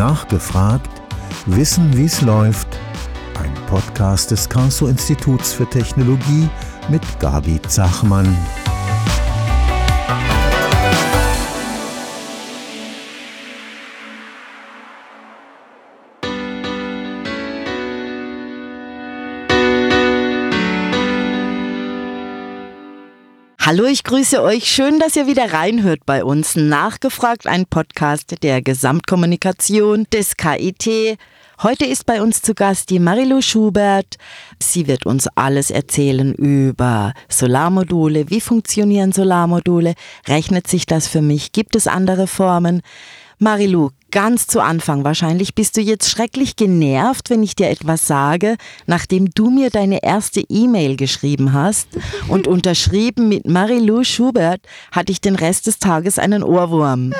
Nachgefragt, Wissen, wie es läuft. Ein Podcast des Karlsruher Instituts für Technologie mit Gabi Zachmann. Hallo, ich grüße euch. Schön, dass ihr wieder reinhört bei uns. Nachgefragt, ein Podcast der Gesamtkommunikation des KIT. Heute ist bei uns zu Gast die Marilu Schubert. Sie wird uns alles erzählen über Solarmodule. Wie funktionieren Solarmodule? Rechnet sich das für mich? Gibt es andere Formen? Marilu, ganz zu Anfang wahrscheinlich bist du jetzt schrecklich genervt, wenn ich dir etwas sage, nachdem du mir deine erste E-Mail geschrieben hast und unterschrieben mit Marilou Schubert, hatte ich den Rest des Tages einen Ohrwurm.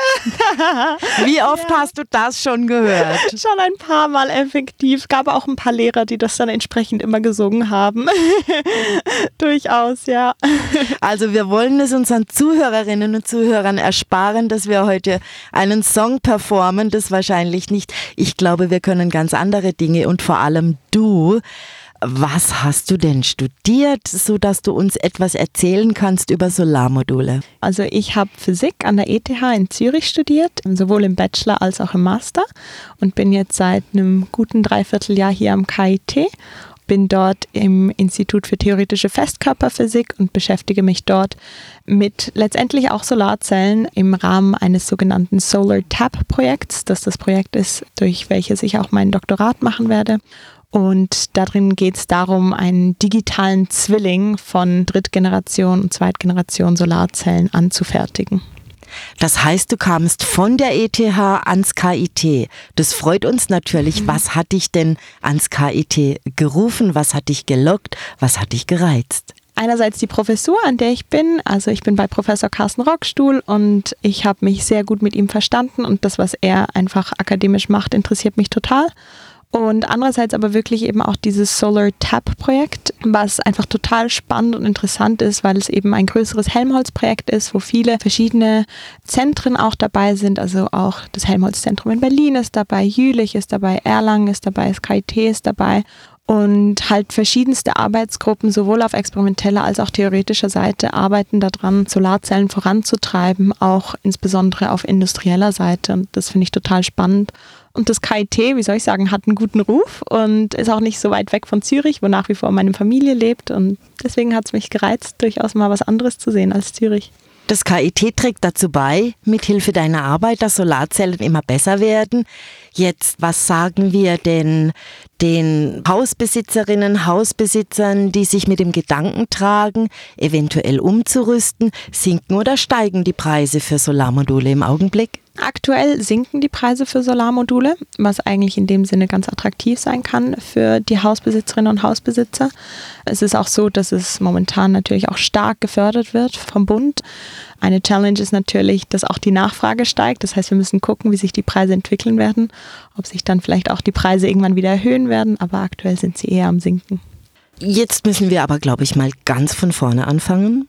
Wie oft ja. hast du das schon gehört? Schon ein paar Mal effektiv. Gab auch ein paar Lehrer, die das dann entsprechend immer gesungen haben. Durchaus, ja. Also wir wollen es unseren Zuhörerinnen und Zuhörern ersparen, dass wir heute einen Song performen bekommen das wahrscheinlich nicht. Ich glaube, wir können ganz andere Dinge und vor allem du. Was hast du denn studiert, so dass du uns etwas erzählen kannst über Solarmodule? Also ich habe Physik an der ETH in Zürich studiert, sowohl im Bachelor als auch im Master und bin jetzt seit einem guten Dreivierteljahr hier am KIT bin dort im Institut für theoretische Festkörperphysik und beschäftige mich dort mit letztendlich auch Solarzellen im Rahmen eines sogenannten Solar Tap Projekts, das das Projekt ist, durch welches ich auch mein Doktorat machen werde. Und darin geht es darum, einen digitalen Zwilling von Drittgeneration und Zweitgeneration Solarzellen anzufertigen. Das heißt, du kamst von der ETH ans KIT. Das freut uns natürlich. Mhm. Was hat dich denn ans KIT gerufen? Was hat dich gelockt? Was hat dich gereizt? einerseits die Professur, an der ich bin. Also ich bin bei Professor Carsten Rockstuhl und ich habe mich sehr gut mit ihm verstanden und das, was er einfach akademisch macht, interessiert mich total. Und andererseits aber wirklich eben auch dieses Solar Tap Projekt, was einfach total spannend und interessant ist, weil es eben ein größeres Helmholtz-Projekt ist, wo viele verschiedene Zentren auch dabei sind. Also auch das Helmholtz-Zentrum in Berlin ist dabei, Jülich ist dabei, Erlangen ist dabei, das ist dabei und halt verschiedenste Arbeitsgruppen sowohl auf experimenteller als auch theoretischer Seite arbeiten daran, Solarzellen voranzutreiben, auch insbesondere auf industrieller Seite. Und das finde ich total spannend. Und das KIT, wie soll ich sagen, hat einen guten Ruf und ist auch nicht so weit weg von Zürich, wo nach wie vor meine Familie lebt. Und deswegen hat es mich gereizt, durchaus mal was anderes zu sehen als Zürich. Das KIT trägt dazu bei, mithilfe deiner Arbeit, dass Solarzellen immer besser werden. Jetzt, was sagen wir denn den Hausbesitzerinnen, Hausbesitzern, die sich mit dem Gedanken tragen, eventuell umzurüsten? Sinken oder steigen die Preise für Solarmodule im Augenblick? Aktuell sinken die Preise für Solarmodule, was eigentlich in dem Sinne ganz attraktiv sein kann für die Hausbesitzerinnen und Hausbesitzer. Es ist auch so, dass es momentan natürlich auch stark gefördert wird vom Bund. Eine Challenge ist natürlich, dass auch die Nachfrage steigt. Das heißt, wir müssen gucken, wie sich die Preise entwickeln werden, ob sich dann vielleicht auch die Preise irgendwann wieder erhöhen werden, aber aktuell sind sie eher am Sinken. Jetzt müssen wir aber, glaube ich, mal ganz von vorne anfangen.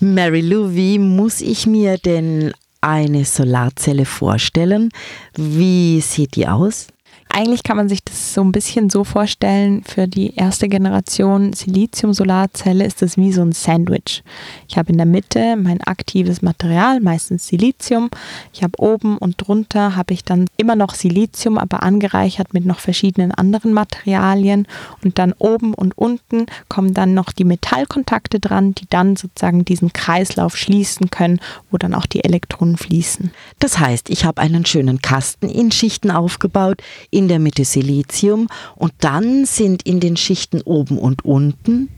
Mary Lou, wie muss ich mir denn eine Solarzelle vorstellen? Wie sieht die aus? Eigentlich kann man sich das so ein bisschen so vorstellen, für die erste Generation Silizium-Solarzelle ist das wie so ein Sandwich. Ich habe in der Mitte mein aktives Material, meistens Silizium. Ich habe oben und drunter habe ich dann immer noch Silizium, aber angereichert mit noch verschiedenen anderen Materialien. Und dann oben und unten kommen dann noch die Metallkontakte dran, die dann sozusagen diesen Kreislauf schließen können, wo dann auch die Elektronen fließen. Das heißt, ich habe einen schönen Kasten in Schichten aufgebaut, in in der Mitte Silizium und dann sind in den Schichten oben und unten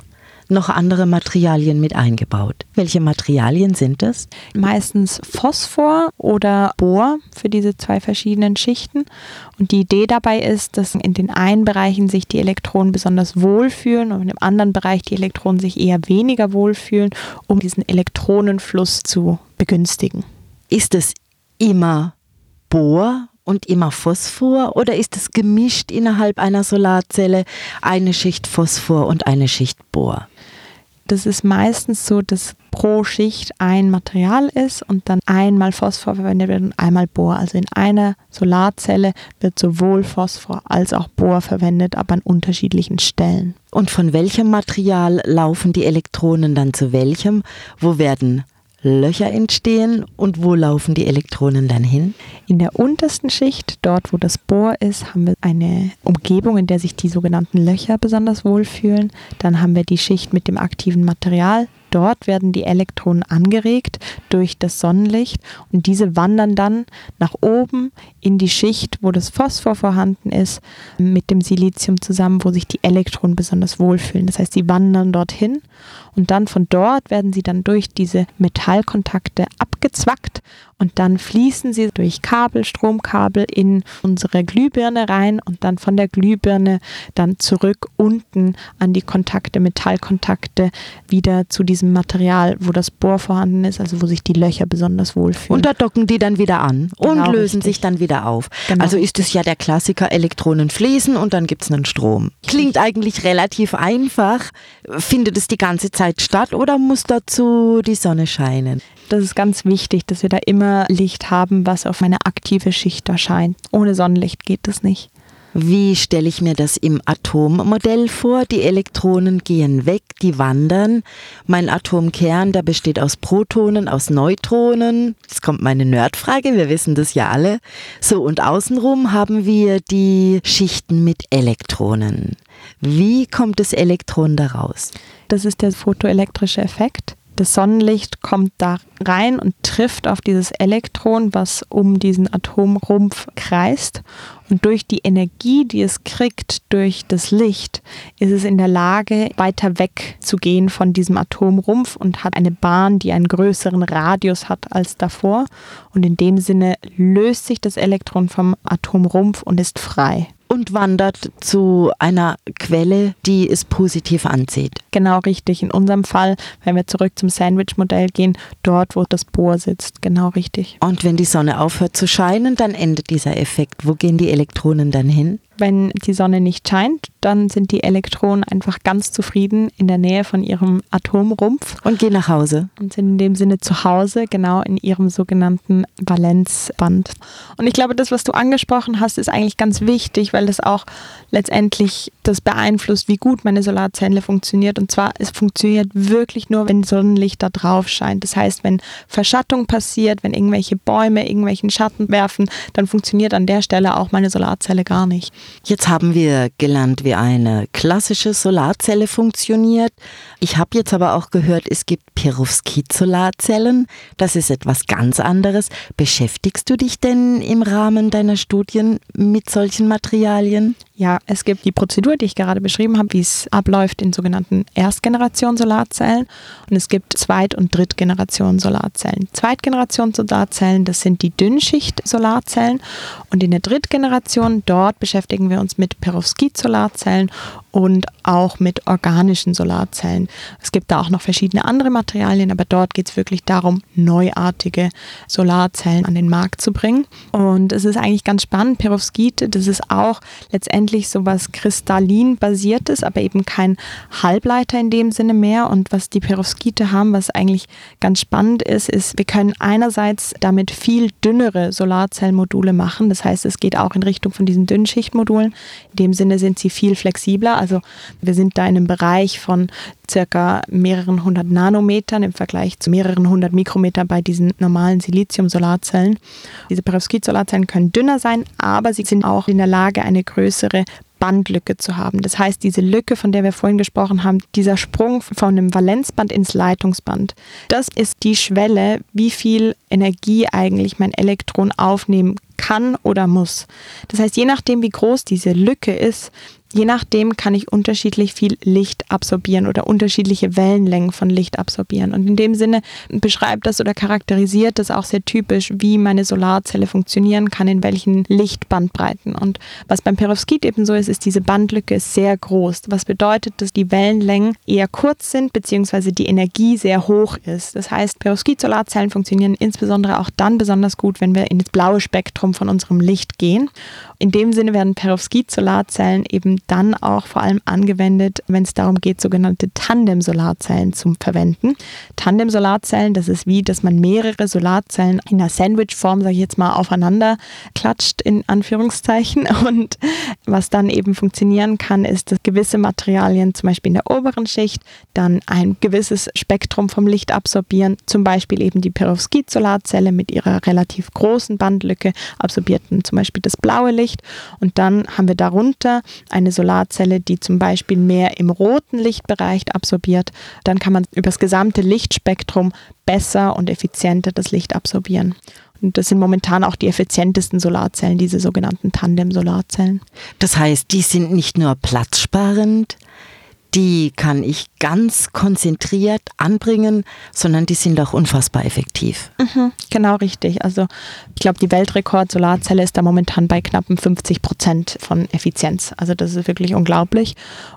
noch andere Materialien mit eingebaut. Welche Materialien sind das? Meistens Phosphor oder Bohr für diese zwei verschiedenen Schichten. Und die Idee dabei ist, dass in den einen Bereichen sich die Elektronen besonders wohlfühlen und im anderen Bereich die Elektronen sich eher weniger wohlfühlen, um diesen Elektronenfluss zu begünstigen. Ist es immer Bohr und immer Phosphor oder ist es gemischt innerhalb einer Solarzelle eine Schicht Phosphor und eine Schicht Bohr? Das ist meistens so, dass pro Schicht ein Material ist und dann einmal Phosphor verwendet wird und einmal Bohr. Also in einer Solarzelle wird sowohl Phosphor als auch Bohr verwendet, aber an unterschiedlichen Stellen. Und von welchem Material laufen die Elektronen dann zu welchem? Wo werden Löcher entstehen und wo laufen die Elektronen dann hin? In der untersten Schicht, dort wo das Bohr ist, haben wir eine Umgebung, in der sich die sogenannten Löcher besonders wohlfühlen. Dann haben wir die Schicht mit dem aktiven Material. Dort werden die Elektronen angeregt durch das Sonnenlicht und diese wandern dann nach oben in die Schicht, wo das Phosphor vorhanden ist, mit dem Silizium zusammen, wo sich die Elektronen besonders wohlfühlen. Das heißt, sie wandern dorthin und dann von dort werden sie dann durch diese Metallkontakte abgezwackt und dann fließen sie durch Kabel, Stromkabel in unsere Glühbirne rein und dann von der Glühbirne dann zurück unten an die Kontakte, Metallkontakte wieder zu diesem Material, wo das Bohr vorhanden ist, also wo sich die Löcher besonders wohlfühlen. Und da docken die dann wieder an genau, und lösen richtig. sich dann wieder auf. Genau. Also ist es ja der Klassiker, Elektronen fließen und dann gibt es einen Strom. Klingt eigentlich relativ einfach. Findet es die ganze Zeit statt oder muss dazu die Sonne scheinen? Das ist ganz wichtig, dass wir da immer Licht haben, was auf eine aktive Schicht erscheint. Ohne Sonnenlicht geht das nicht. Wie stelle ich mir das im Atommodell vor? Die Elektronen gehen weg, die wandern. Mein Atomkern, der besteht aus Protonen, aus Neutronen. Jetzt kommt meine Nerdfrage, wir wissen das ja alle. So, und außenrum haben wir die Schichten mit Elektronen. Wie kommt das Elektron da raus? Das ist der photoelektrische Effekt. Das Sonnenlicht kommt da rein und trifft auf dieses Elektron, was um diesen Atomrumpf kreist. Und durch die Energie, die es kriegt, durch das Licht, ist es in der Lage, weiter weg zu gehen von diesem Atomrumpf und hat eine Bahn, die einen größeren Radius hat als davor. Und in dem Sinne löst sich das Elektron vom Atomrumpf und ist frei und wandert zu einer Quelle, die es positiv anzieht. Genau richtig. In unserem Fall, wenn wir zurück zum Sandwich-Modell gehen, dort, wo das Bohr sitzt. Genau richtig. Und wenn die Sonne aufhört zu scheinen, dann endet dieser Effekt. Wo gehen die Elektronen dann hin? Wenn die Sonne nicht scheint, dann sind die Elektronen einfach ganz zufrieden in der Nähe von ihrem Atomrumpf. Und gehen nach Hause. Und sind in dem Sinne zu Hause, genau in ihrem sogenannten Valenzband. Und ich glaube, das, was du angesprochen hast, ist eigentlich ganz wichtig, weil das auch letztendlich das beeinflusst, wie gut meine Solarzelle funktioniert. Und zwar, es funktioniert wirklich nur, wenn Sonnenlicht da drauf scheint. Das heißt, wenn Verschattung passiert, wenn irgendwelche Bäume irgendwelchen Schatten werfen, dann funktioniert an der Stelle auch meine Solarzelle gar nicht. Jetzt haben wir gelernt, wie eine klassische Solarzelle funktioniert. Ich habe jetzt aber auch gehört, es gibt Perovskit-Solarzellen. Das ist etwas ganz anderes. Beschäftigst du dich denn im Rahmen deiner Studien mit solchen Materialien? Ja, es gibt die Prozedur, die ich gerade beschrieben habe, wie es abläuft in sogenannten Erstgeneration-Solarzellen. Und es gibt Zweit- und Drittgeneration-Solarzellen. Zweitgeneration-Solarzellen, das sind die Dünnschicht-Solarzellen. Und in der Drittgeneration, dort beschäftigen wir uns mit Perovskit-Solarzellen und auch mit organischen Solarzellen. Es gibt da auch noch verschiedene andere Materialien, aber dort geht es wirklich darum, neuartige Solarzellen an den Markt zu bringen. Und es ist eigentlich ganz spannend. Perovskit, das ist auch letztendlich so was kristallin-basiertes, aber eben kein Halbleiter in dem Sinne mehr. Und was die Perovskite haben, was eigentlich ganz spannend ist, ist, wir können einerseits damit viel dünnere Solarzellmodule machen. Das heißt, es geht auch in Richtung von diesen Dünnschichtmodulen. In dem Sinne sind sie viel flexibler also wir sind da in einem Bereich von circa mehreren hundert Nanometern im Vergleich zu mehreren hundert Mikrometer bei diesen normalen Silizium-Solarzellen. Diese Perovskit-Solarzellen können dünner sein, aber sie sind auch in der Lage, eine größere Bandlücke zu haben. Das heißt, diese Lücke, von der wir vorhin gesprochen haben, dieser Sprung von dem Valenzband ins Leitungsband, das ist die Schwelle, wie viel Energie eigentlich mein Elektron aufnehmen kann oder muss. Das heißt, je nachdem, wie groß diese Lücke ist, je nachdem kann ich unterschiedlich viel Licht absorbieren oder unterschiedliche Wellenlängen von Licht absorbieren. Und in dem Sinne beschreibt das oder charakterisiert das auch sehr typisch, wie meine Solarzelle funktionieren kann, in welchen Lichtbandbreiten. Und was beim Perovskit eben so ist, ist diese Bandlücke sehr groß. Was bedeutet, dass die Wellenlängen eher kurz sind, beziehungsweise die Energie sehr hoch ist. Das heißt, Perovskit-Solarzellen funktionieren insbesondere auch dann besonders gut, wenn wir in das blaue Spektrum von unserem Licht gehen. In dem Sinne werden Perovskit-Solarzellen eben dann auch vor allem angewendet, wenn es darum geht, sogenannte Tandem-Solarzellen zu verwenden. Tandem-Solarzellen, das ist wie, dass man mehrere Solarzellen in einer Sandwich-Form, sage ich jetzt mal, aufeinander klatscht, in Anführungszeichen. Und was dann eben funktionieren kann, ist, dass gewisse Materialien, zum Beispiel in der oberen Schicht, dann ein gewisses Spektrum vom Licht absorbieren. Zum Beispiel eben die Perovskit-Solarzelle mit ihrer relativ großen Bandlücke absorbiert zum Beispiel das blaue Licht. Und dann haben wir darunter eine Solarzelle, die zum Beispiel mehr im roten Lichtbereich absorbiert. Dann kann man über das gesamte Lichtspektrum besser und effizienter das Licht absorbieren. Und das sind momentan auch die effizientesten Solarzellen, diese sogenannten Tandem-Solarzellen. Das heißt, die sind nicht nur platzsparend, die kann ich ganz konzentriert anbringen, sondern die sind auch unfassbar effektiv. Mhm, genau richtig. Also ich glaube, die Weltrekord-Solarzelle ist da momentan bei knappen 50 Prozent von Effizienz. Also das ist wirklich unglaublich.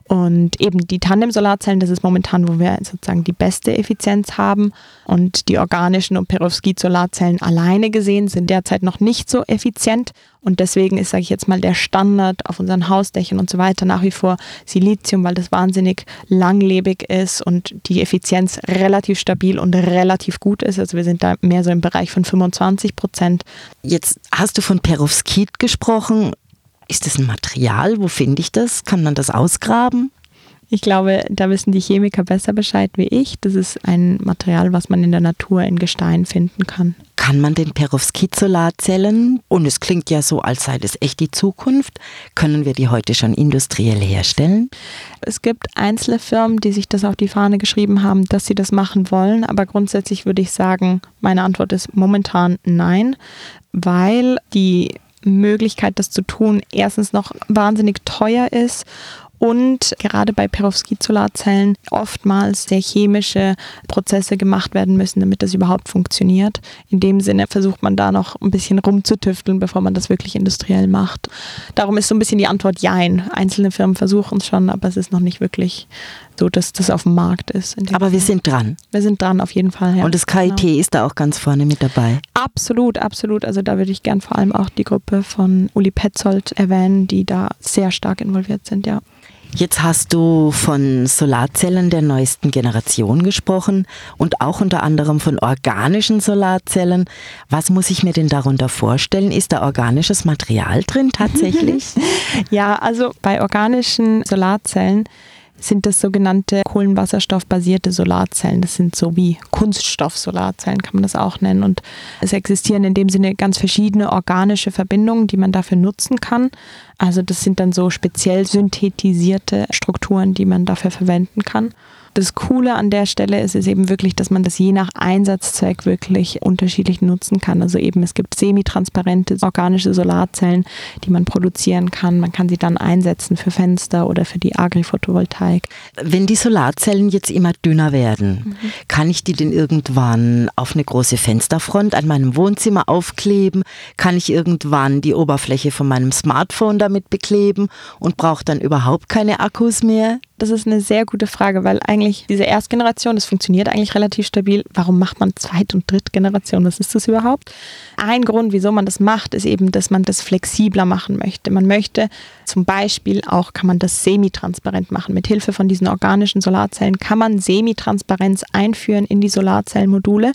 Und eben die Tandem-Solarzellen, das ist momentan, wo wir sozusagen die beste Effizienz haben. Und die organischen und Perovskit-Solarzellen alleine gesehen sind derzeit noch nicht so effizient. Und deswegen ist, sage ich jetzt mal, der Standard auf unseren Hausdächern und so weiter nach wie vor Silizium, weil das wahnsinnig langlebig ist und die Effizienz relativ stabil und relativ gut ist. Also wir sind da mehr so im Bereich von 25 Prozent. Jetzt hast du von Perovskit gesprochen. Ist das ein Material? Wo finde ich das? Kann man das ausgraben? Ich glaube, da wissen die Chemiker besser Bescheid wie ich. Das ist ein Material, was man in der Natur in Gestein finden kann. Kann man den Perovskit-Solarzellen, und es klingt ja so, als sei das echt die Zukunft, können wir die heute schon industriell herstellen? Es gibt einzelne Firmen, die sich das auf die Fahne geschrieben haben, dass sie das machen wollen, aber grundsätzlich würde ich sagen, meine Antwort ist momentan nein, weil die Möglichkeit, das zu tun, erstens noch wahnsinnig teuer ist und gerade bei Perovskit-Solarzellen oftmals sehr chemische Prozesse gemacht werden müssen, damit das überhaupt funktioniert. In dem Sinne versucht man da noch ein bisschen rumzutüfteln, bevor man das wirklich industriell macht. Darum ist so ein bisschen die Antwort Jein. Einzelne Firmen versuchen es schon, aber es ist noch nicht wirklich so, dass das auf dem Markt ist. Aber wir sind dran. Wir sind dran, auf jeden Fall. Ja. Und das KIT genau. ist da auch ganz vorne mit dabei. Absolut, absolut. Also da würde ich gern vor allem auch die Gruppe von Uli Petzold erwähnen, die da sehr stark involviert sind, ja. Jetzt hast du von Solarzellen der neuesten Generation gesprochen und auch unter anderem von organischen Solarzellen. Was muss ich mir denn darunter vorstellen? Ist da organisches Material drin tatsächlich? ja, also bei organischen Solarzellen sind das sogenannte kohlenwasserstoffbasierte Solarzellen. Das sind so wie Kunststoff-Solarzellen, kann man das auch nennen. Und es existieren in dem Sinne ganz verschiedene organische Verbindungen, die man dafür nutzen kann. Also das sind dann so speziell synthetisierte Strukturen, die man dafür verwenden kann das Coole an der Stelle ist, ist eben wirklich, dass man das je nach Einsatzzweck wirklich unterschiedlich nutzen kann. Also eben es gibt semitransparente organische Solarzellen, die man produzieren kann. Man kann sie dann einsetzen für Fenster oder für die Agri-Photovoltaik. Wenn die Solarzellen jetzt immer dünner werden, mhm. kann ich die denn irgendwann auf eine große Fensterfront an meinem Wohnzimmer aufkleben? Kann ich irgendwann die Oberfläche von meinem Smartphone damit bekleben und brauche dann überhaupt keine Akkus mehr? Das ist eine sehr gute Frage, weil eigentlich diese Erstgeneration, das funktioniert eigentlich relativ stabil. Warum macht man Zweit- und Drittgeneration? Was ist das überhaupt? Ein Grund, wieso man das macht, ist eben, dass man das flexibler machen möchte. Man möchte zum Beispiel auch, kann man das semitransparent machen. Mit Hilfe von diesen organischen Solarzellen kann man Semitransparenz einführen in die Solarzellmodule.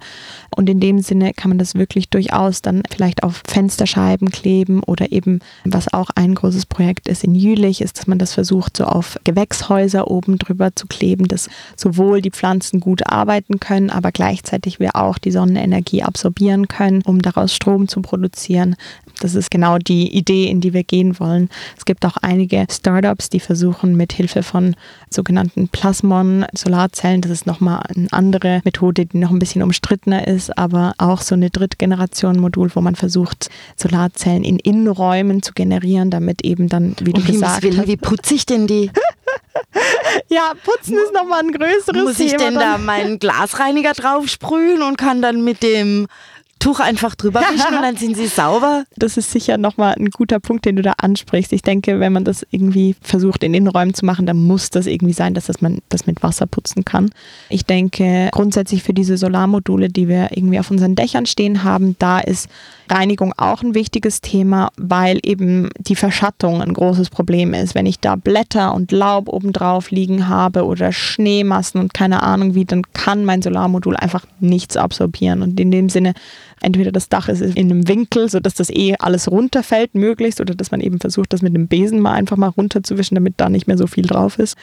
Und in dem Sinne kann man das wirklich durchaus dann vielleicht auf Fensterscheiben kleben oder eben, was auch ein großes Projekt ist in Jülich, ist, dass man das versucht, so auf Gewächshäuser Gläser oben drüber zu kleben, dass sowohl die Pflanzen gut arbeiten können, aber gleichzeitig wir auch die Sonnenenergie absorbieren können, um daraus Strom zu produzieren. Das ist genau die Idee, in die wir gehen wollen. Es gibt auch einige Startups, die versuchen mit Hilfe von sogenannten Plasmon-Solarzellen, das ist nochmal eine andere Methode, die noch ein bisschen umstrittener ist, aber auch so eine Drittgeneration-Modul, wo man versucht, Solarzellen in Innenräumen zu generieren, damit eben dann, wie du um gesagt hast. Wie putze ich denn die? ja, putzen ist nochmal ein größeres Thema. Muss ich denn da meinen Glasreiniger drauf sprühen und kann dann mit dem Tuch einfach drüber wischen und dann sind sie sauber. Das ist sicher nochmal ein guter Punkt, den du da ansprichst. Ich denke, wenn man das irgendwie versucht in Innenräumen zu machen, dann muss das irgendwie sein, dass das man das mit Wasser putzen kann. Ich denke grundsätzlich für diese Solarmodule, die wir irgendwie auf unseren Dächern stehen haben, da ist Reinigung auch ein wichtiges Thema, weil eben die Verschattung ein großes Problem ist. Wenn ich da Blätter und Laub obendrauf liegen habe oder Schneemassen und keine Ahnung wie, dann kann mein Solarmodul einfach nichts absorbieren. Und in dem Sinne, entweder das Dach ist in einem Winkel, sodass das eh alles runterfällt, möglichst, oder dass man eben versucht, das mit einem Besen mal einfach mal runterzuwischen, damit da nicht mehr so viel drauf ist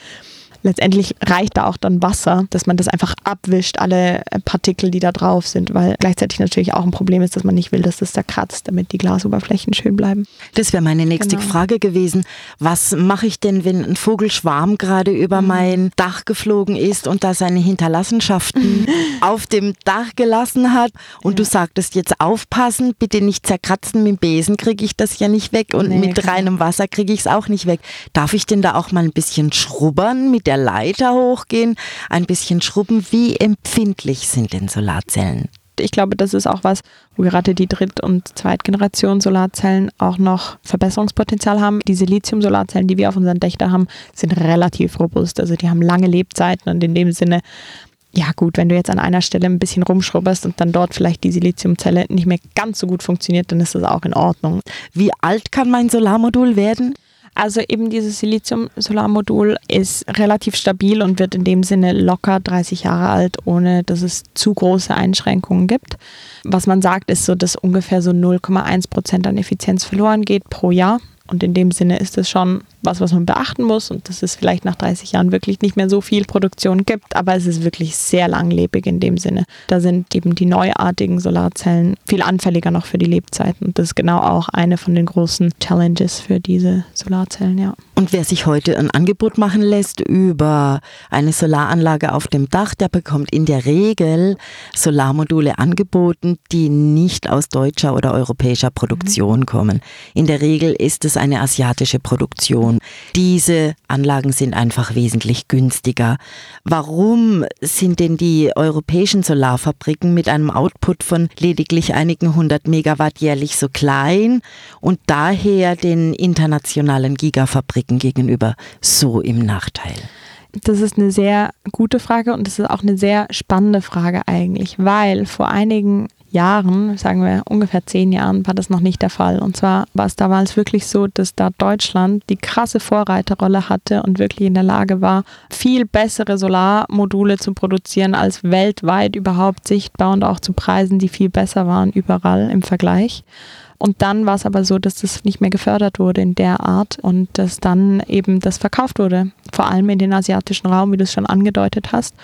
letztendlich reicht da auch dann Wasser, dass man das einfach abwischt, alle äh, Partikel, die da drauf sind, weil gleichzeitig natürlich auch ein Problem ist, dass man nicht will, dass das da kratzt, damit die Glasoberflächen schön bleiben. Das wäre meine nächste genau. Frage gewesen. Was mache ich denn, wenn ein Vogelschwarm gerade über mhm. mein Dach geflogen ist und da seine Hinterlassenschaften auf dem Dach gelassen hat und ja. du sagtest jetzt aufpassen, bitte nicht zerkratzen, mit dem Besen kriege ich das ja nicht weg und nee, mit klar. reinem Wasser kriege ich es auch nicht weg. Darf ich denn da auch mal ein bisschen schrubbern mit der Leiter hochgehen, ein bisschen schrubben. Wie empfindlich sind denn Solarzellen? Ich glaube, das ist auch was, wo gerade die Dritt- und Zweitgeneration Solarzellen auch noch Verbesserungspotenzial haben. Die Silizium-Solarzellen, die wir auf unseren Dächern haben, sind relativ robust. Also die haben lange Lebzeiten und in dem Sinne ja gut, wenn du jetzt an einer Stelle ein bisschen rumschrubberst und dann dort vielleicht die Siliziumzelle nicht mehr ganz so gut funktioniert, dann ist das auch in Ordnung. Wie alt kann mein Solarmodul werden? Also eben dieses Silizium-Solarmodul ist relativ stabil und wird in dem Sinne locker 30 Jahre alt, ohne dass es zu große Einschränkungen gibt. Was man sagt, ist so, dass ungefähr so 0,1 Prozent an Effizienz verloren geht pro Jahr. Und in dem Sinne ist es schon was, was man beachten muss und dass es vielleicht nach 30 Jahren wirklich nicht mehr so viel Produktion gibt, aber es ist wirklich sehr langlebig in dem Sinne. Da sind eben die neuartigen Solarzellen viel anfälliger noch für die Lebzeiten und das ist genau auch eine von den großen Challenges für diese Solarzellen, ja. Und wer sich heute ein Angebot machen lässt über eine Solaranlage auf dem Dach, der bekommt in der Regel Solarmodule angeboten, die nicht aus deutscher oder europäischer Produktion mhm. kommen. In der Regel ist es eine asiatische Produktion. Produktion. Diese Anlagen sind einfach wesentlich günstiger. Warum sind denn die europäischen Solarfabriken mit einem Output von lediglich einigen hundert Megawatt jährlich so klein und daher den internationalen Gigafabriken gegenüber so im Nachteil? Das ist eine sehr gute Frage und das ist auch eine sehr spannende Frage eigentlich, weil vor einigen Jahren, sagen wir ungefähr zehn Jahren, war das noch nicht der Fall. Und zwar war es damals wirklich so, dass da Deutschland die krasse Vorreiterrolle hatte und wirklich in der Lage war, viel bessere Solarmodule zu produzieren als weltweit überhaupt sichtbar und auch zu Preisen, die viel besser waren überall im Vergleich. Und dann war es aber so, dass das nicht mehr gefördert wurde in der Art und dass dann eben das verkauft wurde, vor allem in den asiatischen Raum, wie du es schon angedeutet hast.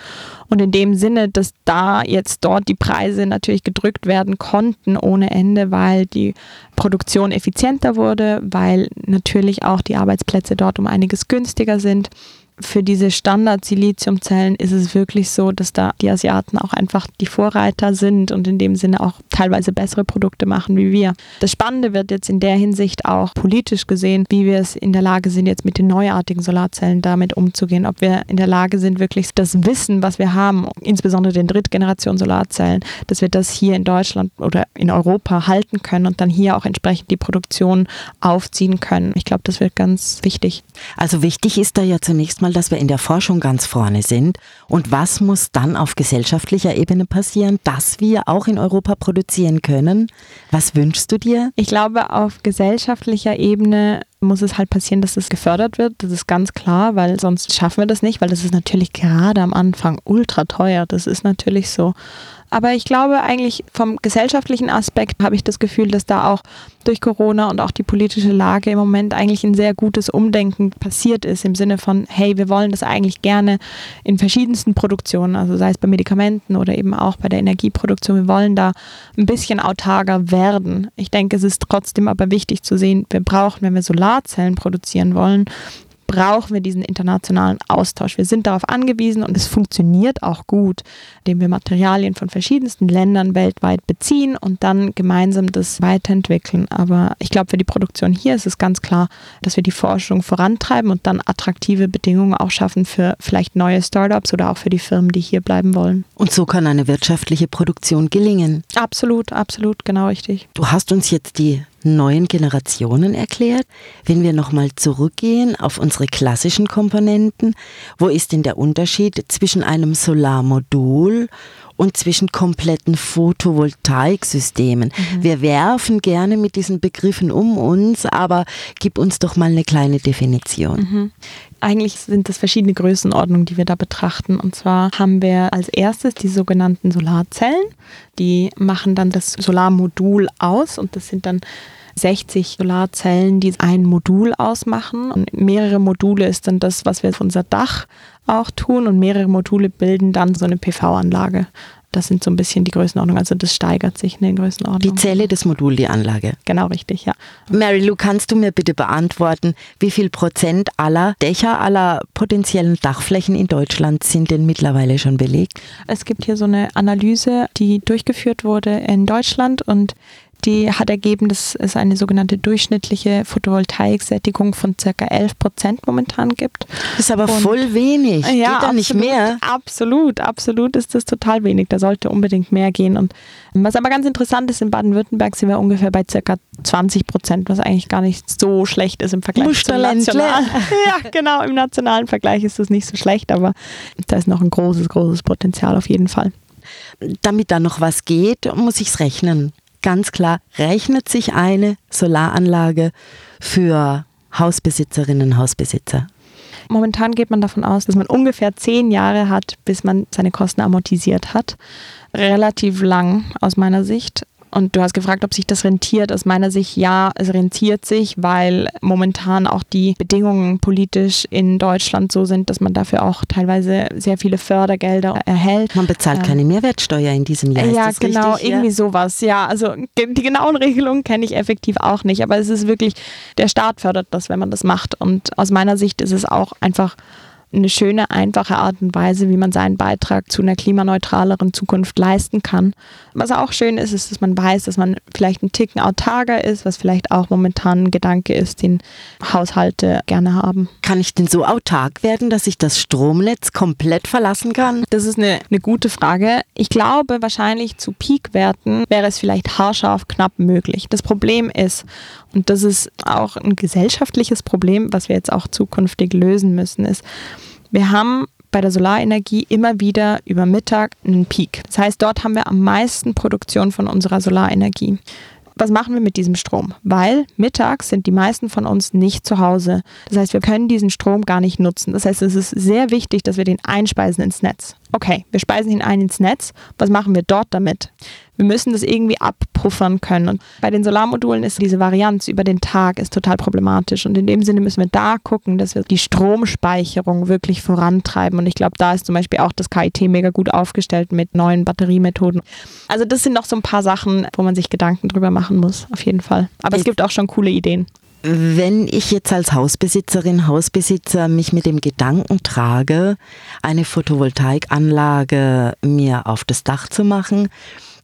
Und in dem Sinne, dass da jetzt dort die Preise natürlich gedrückt werden konnten ohne Ende, weil die Produktion effizienter wurde, weil natürlich auch die Arbeitsplätze dort um einiges günstiger sind für diese Standard-Siliziumzellen ist es wirklich so, dass da die Asiaten auch einfach die Vorreiter sind und in dem Sinne auch teilweise bessere Produkte machen wie wir. Das Spannende wird jetzt in der Hinsicht auch politisch gesehen, wie wir es in der Lage sind, jetzt mit den neuartigen Solarzellen damit umzugehen. Ob wir in der Lage sind, wirklich das Wissen, was wir haben, insbesondere den Drittgeneration Solarzellen, dass wir das hier in Deutschland oder in Europa halten können und dann hier auch entsprechend die Produktion aufziehen können. Ich glaube, das wird ganz wichtig. Also wichtig ist da ja zunächst mal mal, dass wir in der Forschung ganz vorne sind. Und was muss dann auf gesellschaftlicher Ebene passieren, dass wir auch in Europa produzieren können? Was wünschst du dir? Ich glaube, auf gesellschaftlicher Ebene muss es halt passieren, dass das gefördert wird. Das ist ganz klar, weil sonst schaffen wir das nicht, weil das ist natürlich gerade am Anfang ultra teuer. Das ist natürlich so. Aber ich glaube eigentlich vom gesellschaftlichen Aspekt habe ich das Gefühl, dass da auch durch Corona und auch die politische Lage im Moment eigentlich ein sehr gutes Umdenken passiert ist im Sinne von, hey, wir wollen das eigentlich gerne in verschiedensten Produktionen, also sei es bei Medikamenten oder eben auch bei der Energieproduktion, wir wollen da ein bisschen autarker werden. Ich denke, es ist trotzdem aber wichtig zu sehen, wir brauchen, wenn wir Solarzellen produzieren wollen, brauchen wir diesen internationalen Austausch. Wir sind darauf angewiesen und es funktioniert auch gut, indem wir Materialien von verschiedensten Ländern weltweit beziehen und dann gemeinsam das weiterentwickeln. Aber ich glaube, für die Produktion hier ist es ganz klar, dass wir die Forschung vorantreiben und dann attraktive Bedingungen auch schaffen für vielleicht neue Startups oder auch für die Firmen, die hier bleiben wollen. Und so kann eine wirtschaftliche Produktion gelingen. Absolut, absolut, genau richtig. Du hast uns jetzt die neuen Generationen erklärt. Wenn wir nochmal zurückgehen auf unsere klassischen Komponenten, wo ist denn der Unterschied zwischen einem Solarmodul und zwischen kompletten Photovoltaiksystemen. Mhm. Wir werfen gerne mit diesen Begriffen um uns, aber gib uns doch mal eine kleine Definition. Mhm. Eigentlich sind das verschiedene Größenordnungen, die wir da betrachten. Und zwar haben wir als erstes die sogenannten Solarzellen. Die machen dann das Solarmodul aus und das sind dann 60 Solarzellen, die ein Modul ausmachen. Und mehrere Module ist dann das, was wir auf unser Dach auch tun und mehrere Module bilden dann so eine PV-Anlage. Das sind so ein bisschen die Größenordnungen. Also das steigert sich in den Größenordnungen. Die Zelle, das Modul, die Anlage. Genau, richtig, ja. Mary Lou, kannst du mir bitte beantworten, wie viel Prozent aller Dächer, aller potenziellen Dachflächen in Deutschland sind denn mittlerweile schon belegt? Es gibt hier so eine Analyse, die durchgeführt wurde in Deutschland und die hat ergeben, dass es eine sogenannte durchschnittliche Photovoltaiksättigung von circa 11 Prozent momentan gibt. Das ist aber und voll wenig. Ja, Geht da absolut, nicht mehr? Absolut, absolut ist das total wenig. Da sollte unbedingt mehr gehen. Und was aber ganz interessant ist, in Baden-Württemberg sind wir ungefähr bei circa 20 Prozent, was eigentlich gar nicht so schlecht ist im Vergleich zum nationalen. ja, genau, im nationalen Vergleich ist das nicht so schlecht, aber da ist noch ein großes, großes Potenzial auf jeden Fall. Damit da noch was geht, muss ich es rechnen ganz klar, rechnet sich eine Solaranlage für Hausbesitzerinnen und Hausbesitzer? Momentan geht man davon aus, dass man ungefähr zehn Jahre hat, bis man seine Kosten amortisiert hat. Relativ lang aus meiner Sicht. Und du hast gefragt, ob sich das rentiert. Aus meiner Sicht ja, es rentiert sich, weil momentan auch die Bedingungen politisch in Deutschland so sind, dass man dafür auch teilweise sehr viele Fördergelder erhält. Man bezahlt ähm, keine Mehrwertsteuer in diesem Jahr. ja, genau, richtig? irgendwie ja. sowas. Ja, also die genauen Regelungen kenne ich effektiv auch nicht, aber es ist wirklich, der Staat fördert das, wenn man das macht. Und aus meiner Sicht ist es auch einfach eine schöne, einfache Art und Weise, wie man seinen Beitrag zu einer klimaneutraleren Zukunft leisten kann. Was auch schön ist, ist, dass man weiß, dass man vielleicht ein Ticken autarker ist, was vielleicht auch momentan ein Gedanke ist, den Haushalte gerne haben. Kann ich denn so autark werden, dass ich das Stromnetz komplett verlassen kann? Das ist eine, eine gute Frage. Ich glaube, wahrscheinlich zu Peakwerten wäre es vielleicht haarscharf knapp möglich. Das Problem ist, und das ist auch ein gesellschaftliches Problem, was wir jetzt auch zukünftig lösen müssen, ist, wir haben bei der Solarenergie immer wieder über Mittag einen Peak. Das heißt, dort haben wir am meisten Produktion von unserer Solarenergie. Was machen wir mit diesem Strom? Weil mittags sind die meisten von uns nicht zu Hause. Das heißt, wir können diesen Strom gar nicht nutzen. Das heißt, es ist sehr wichtig, dass wir den einspeisen ins Netz. Okay, wir speisen ihn ein ins Netz. Was machen wir dort damit? Wir müssen das irgendwie abpuffern können. Und bei den Solarmodulen ist diese Varianz über den Tag ist total problematisch. Und in dem Sinne müssen wir da gucken, dass wir die Stromspeicherung wirklich vorantreiben. Und ich glaube, da ist zum Beispiel auch das KIT mega gut aufgestellt mit neuen Batteriemethoden. Also das sind noch so ein paar Sachen, wo man sich Gedanken drüber machen muss, auf jeden Fall. Aber es gibt auch schon coole Ideen. Wenn ich jetzt als Hausbesitzerin, Hausbesitzer mich mit dem Gedanken trage, eine Photovoltaikanlage mir auf das Dach zu machen,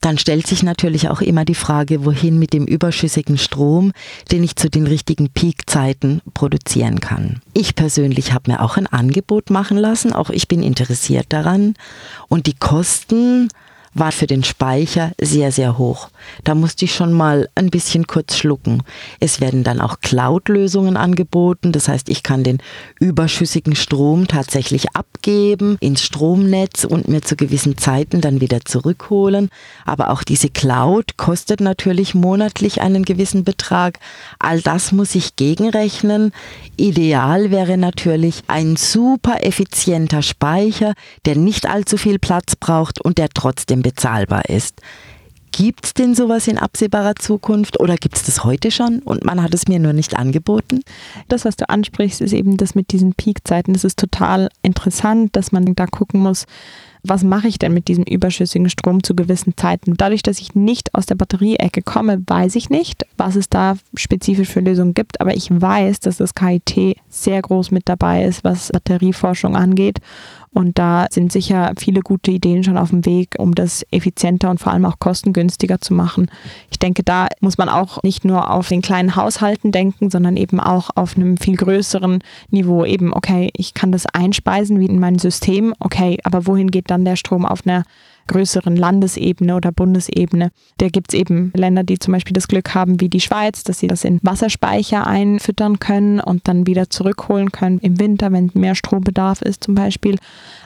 dann stellt sich natürlich auch immer die Frage, wohin mit dem überschüssigen Strom, den ich zu den richtigen Peakzeiten produzieren kann. Ich persönlich habe mir auch ein Angebot machen lassen, auch ich bin interessiert daran und die Kosten war für den Speicher sehr, sehr hoch. Da musste ich schon mal ein bisschen kurz schlucken. Es werden dann auch Cloud-Lösungen angeboten. Das heißt, ich kann den überschüssigen Strom tatsächlich abgeben ins Stromnetz und mir zu gewissen Zeiten dann wieder zurückholen. Aber auch diese Cloud kostet natürlich monatlich einen gewissen Betrag. All das muss ich gegenrechnen. Ideal wäre natürlich ein super effizienter Speicher, der nicht allzu viel Platz braucht und der trotzdem bezahlbar ist. Gibt es denn sowas in absehbarer Zukunft oder gibt es das heute schon und man hat es mir nur nicht angeboten? Das, was du ansprichst, ist eben das mit diesen Peakzeiten. Das ist total interessant, dass man da gucken muss, was mache ich denn mit diesem überschüssigen Strom zu gewissen Zeiten? Dadurch, dass ich nicht aus der Batterieecke komme, weiß ich nicht, was es da spezifisch für Lösungen gibt, aber ich weiß, dass das KIT sehr groß mit dabei ist, was Batterieforschung angeht und da sind sicher viele gute Ideen schon auf dem Weg, um das effizienter und vor allem auch kostengünstiger zu machen. Ich denke, da muss man auch nicht nur auf den kleinen Haushalten denken, sondern eben auch auf einem viel größeren Niveau. Eben, okay, ich kann das einspeisen wie in mein System, okay, aber wohin geht dann der Strom auf einer größeren Landesebene oder Bundesebene. Da gibt es eben Länder, die zum Beispiel das Glück haben, wie die Schweiz, dass sie das in Wasserspeicher einfüttern können und dann wieder zurückholen können im Winter, wenn mehr Strombedarf ist zum Beispiel.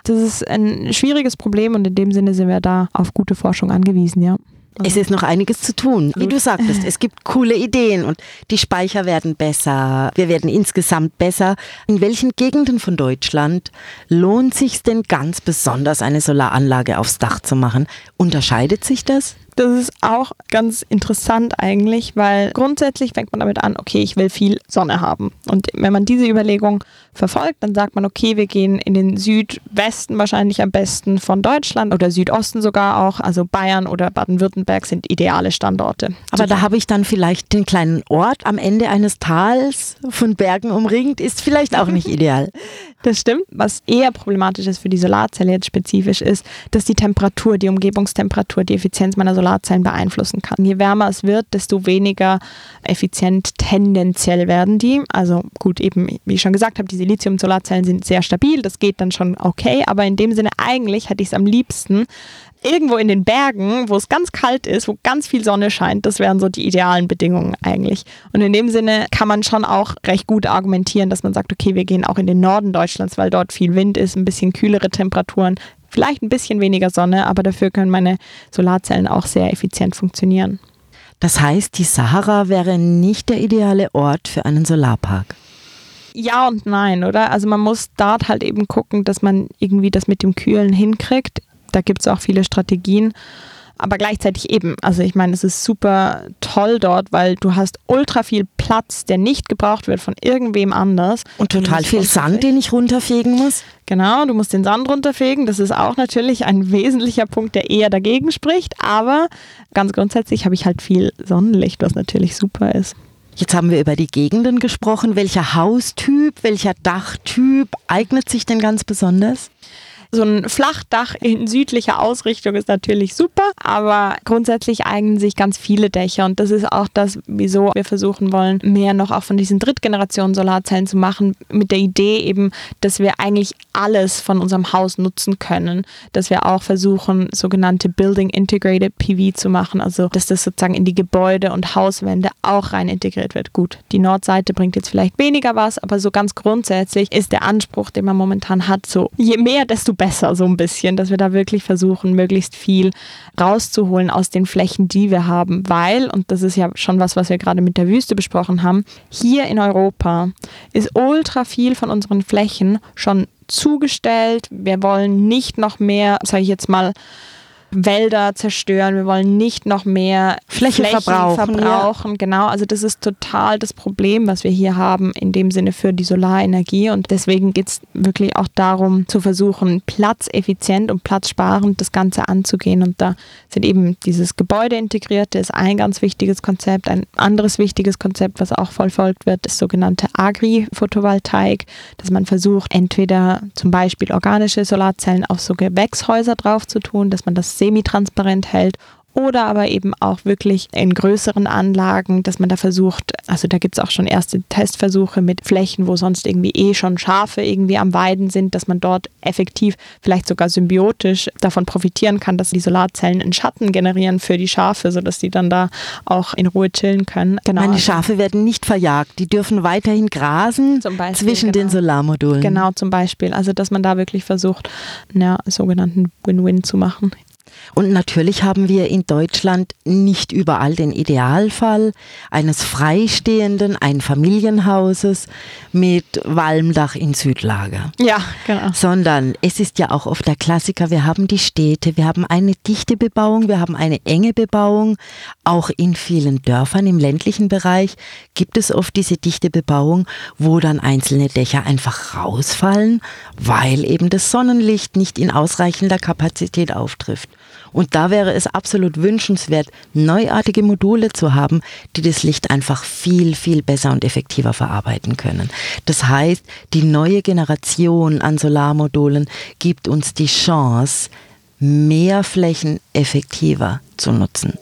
Das ist ein schwieriges Problem und in dem Sinne sind wir da auf gute Forschung angewiesen, ja. Es ist noch einiges zu tun. Wie du sagtest, es gibt coole Ideen und die Speicher werden besser. Wir werden insgesamt besser. In welchen Gegenden von Deutschland lohnt sich denn ganz besonders, eine Solaranlage aufs Dach zu machen? Unterscheidet sich das? Das ist auch ganz interessant eigentlich, weil grundsätzlich fängt man damit an, okay, ich will viel Sonne haben. Und wenn man diese Überlegung verfolgt, dann sagt man, okay, wir gehen in den Südwesten wahrscheinlich am besten von Deutschland oder Südosten sogar auch. Also Bayern oder Baden-Württemberg sind ideale Standorte. Aber da habe ich dann vielleicht den kleinen Ort am Ende eines Tals von Bergen umringt, ist vielleicht auch nicht ideal. Das stimmt. Was eher problematisch ist für die Solarzelle jetzt spezifisch ist, dass die Temperatur, die Umgebungstemperatur, die Effizienz meiner Solarzellen beeinflussen kann. Je wärmer es wird, desto weniger effizient tendenziell werden die. Also gut, eben, wie ich schon gesagt habe, die Silizium-Solarzellen sind sehr stabil, das geht dann schon okay, aber in dem Sinne eigentlich hätte ich es am liebsten irgendwo in den Bergen, wo es ganz kalt ist, wo ganz viel Sonne scheint, das wären so die idealen Bedingungen eigentlich. Und in dem Sinne kann man schon auch recht gut argumentieren, dass man sagt, okay, wir gehen auch in den Norden Deutschlands, weil dort viel Wind ist, ein bisschen kühlere Temperaturen, vielleicht ein bisschen weniger Sonne, aber dafür können meine Solarzellen auch sehr effizient funktionieren. Das heißt, die Sahara wäre nicht der ideale Ort für einen Solarpark. Ja und nein, oder? Also man muss dort halt eben gucken, dass man irgendwie das mit dem Kühlen hinkriegt. Da gibt es auch viele Strategien aber gleichzeitig eben, also ich meine, es ist super toll dort, weil du hast ultra viel Platz, der nicht gebraucht wird von irgendwem anders. Und total viel Sand, den ich runterfegen muss. Genau, du musst den Sand runterfegen. Das ist auch natürlich ein wesentlicher Punkt, der eher dagegen spricht. Aber ganz grundsätzlich habe ich halt viel Sonnenlicht, was natürlich super ist. Jetzt haben wir über die Gegenden gesprochen. Welcher Haustyp, welcher Dachtyp eignet sich denn ganz besonders? So ein Flachdach in südlicher Ausrichtung ist natürlich super, aber grundsätzlich eignen sich ganz viele Dächer und das ist auch das, wieso wir versuchen wollen, mehr noch auch von diesen Drittgenerationen Solarzellen zu machen, mit der Idee eben, dass wir eigentlich alles von unserem Haus nutzen können, dass wir auch versuchen, sogenannte Building Integrated PV zu machen, also dass das sozusagen in die Gebäude und Hauswände auch rein integriert wird. Gut, die Nordseite bringt jetzt vielleicht weniger was, aber so ganz grundsätzlich ist der Anspruch, den man momentan hat, so je mehr, desto besser so ein bisschen, dass wir da wirklich versuchen, möglichst viel rauszuholen aus den Flächen, die wir haben, weil, und das ist ja schon was, was wir gerade mit der Wüste besprochen haben, hier in Europa ist ultra viel von unseren Flächen schon zugestellt. Wir wollen nicht noch mehr, sage ich jetzt mal, Wälder zerstören, wir wollen nicht noch mehr Fläche, Flächen verbrauchen. verbrauchen. Ja. Genau, also das ist total das Problem, was wir hier haben, in dem Sinne für die Solarenergie. Und deswegen geht es wirklich auch darum, zu versuchen, platzeffizient und platzsparend das Ganze anzugehen. Und da sind eben dieses Gebäude integrierte, ist ein ganz wichtiges Konzept. Ein anderes wichtiges Konzept, was auch verfolgt wird, ist sogenannte Agri-Photovoltaik, dass man versucht, entweder zum Beispiel organische Solarzellen auf so Gewächshäuser drauf zu tun, dass man das semitransparent hält oder aber eben auch wirklich in größeren Anlagen, dass man da versucht, also da gibt es auch schon erste Testversuche mit Flächen, wo sonst irgendwie eh schon Schafe irgendwie am Weiden sind, dass man dort effektiv, vielleicht sogar symbiotisch davon profitieren kann, dass die Solarzellen einen Schatten generieren für die Schafe, sodass die dann da auch in Ruhe chillen können. Genau. Meine Schafe werden nicht verjagt, die dürfen weiterhin grasen Beispiel, zwischen genau. den Solarmodulen. Genau, zum Beispiel. Also dass man da wirklich versucht, einen sogenannten Win-Win zu machen. Und natürlich haben wir in Deutschland nicht überall den Idealfall eines freistehenden Einfamilienhauses mit Walmdach in Südlager. Ja, genau. Sondern es ist ja auch oft der Klassiker, wir haben die Städte, wir haben eine dichte Bebauung, wir haben eine enge Bebauung. Auch in vielen Dörfern im ländlichen Bereich gibt es oft diese dichte Bebauung, wo dann einzelne Dächer einfach rausfallen, weil eben das Sonnenlicht nicht in ausreichender Kapazität auftrifft. Und da wäre es absolut wünschenswert, neuartige Module zu haben, die das Licht einfach viel, viel besser und effektiver verarbeiten können. Das heißt, die neue Generation an Solarmodulen gibt uns die Chance, mehr Flächen effektiver zu nutzen.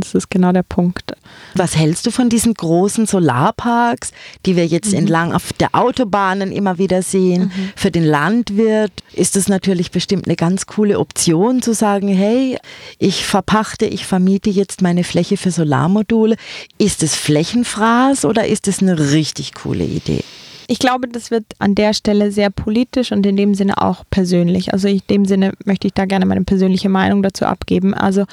Das ist genau der Punkt. Was hältst du von diesen großen Solarparks, die wir jetzt mhm. entlang auf der Autobahnen immer wieder sehen? Mhm. Für den Landwirt ist es natürlich bestimmt eine ganz coole Option zu sagen, hey, ich verpachte, ich vermiete jetzt meine Fläche für Solarmodule. Ist es Flächenfraß oder ist es eine richtig coole Idee? Ich glaube, das wird an der Stelle sehr politisch und in dem Sinne auch persönlich. Also in dem Sinne möchte ich da gerne meine persönliche Meinung dazu abgeben. Also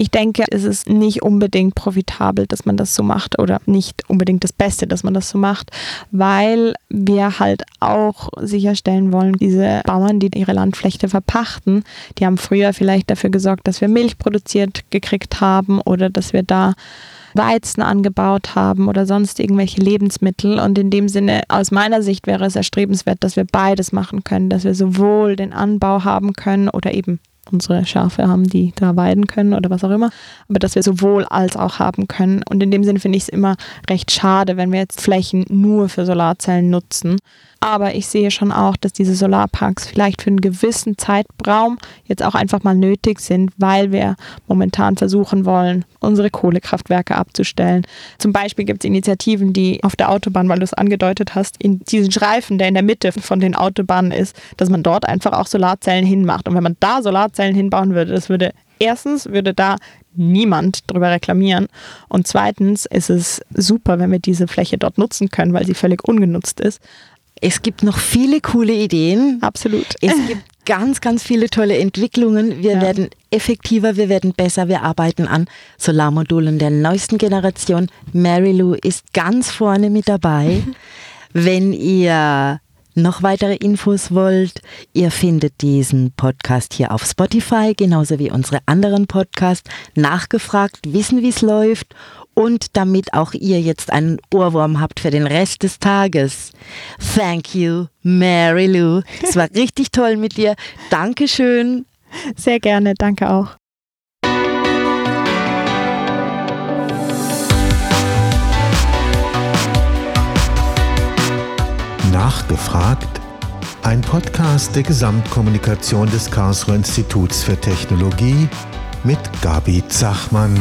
ich denke, es ist nicht unbedingt profitabel, dass man das so macht oder nicht unbedingt das Beste, dass man das so macht, weil wir halt auch sicherstellen wollen, diese Bauern, die ihre Landfläche verpachten, die haben früher vielleicht dafür gesorgt, dass wir Milch produziert gekriegt haben oder dass wir da Weizen angebaut haben oder sonst irgendwelche Lebensmittel. Und in dem Sinne, aus meiner Sicht wäre es erstrebenswert, dass wir beides machen können, dass wir sowohl den Anbau haben können oder eben unsere Schafe haben, die da weiden können oder was auch immer, aber dass wir sowohl als auch haben können. Und in dem Sinne finde ich es immer recht schade, wenn wir jetzt Flächen nur für Solarzellen nutzen aber ich sehe schon auch, dass diese Solarparks vielleicht für einen gewissen Zeitraum jetzt auch einfach mal nötig sind, weil wir momentan versuchen wollen, unsere Kohlekraftwerke abzustellen. Zum Beispiel gibt es Initiativen, die auf der Autobahn, weil du es angedeutet hast, in diesen Streifen, der in der Mitte von den Autobahnen ist, dass man dort einfach auch Solarzellen hinmacht. Und wenn man da Solarzellen hinbauen würde, das würde erstens würde da niemand drüber reklamieren. Und zweitens ist es super, wenn wir diese Fläche dort nutzen können, weil sie völlig ungenutzt ist. Es gibt noch viele coole Ideen. Absolut. Es gibt ganz, ganz viele tolle Entwicklungen. Wir ja. werden effektiver, wir werden besser. Wir arbeiten an Solarmodulen der neuesten Generation. Mary Lou ist ganz vorne mit dabei. Wenn ihr noch weitere Infos wollt, ihr findet diesen Podcast hier auf Spotify, genauso wie unsere anderen Podcasts. Nachgefragt, wissen, wie es läuft und damit auch ihr jetzt einen Ohrwurm habt für den Rest des Tages. Thank you, Mary Lou. Es war richtig toll mit dir. Dankeschön. Sehr gerne, danke auch. Nachgefragt. Ein Podcast der Gesamtkommunikation des Karlsruher Instituts für Technologie mit Gabi Zachmann.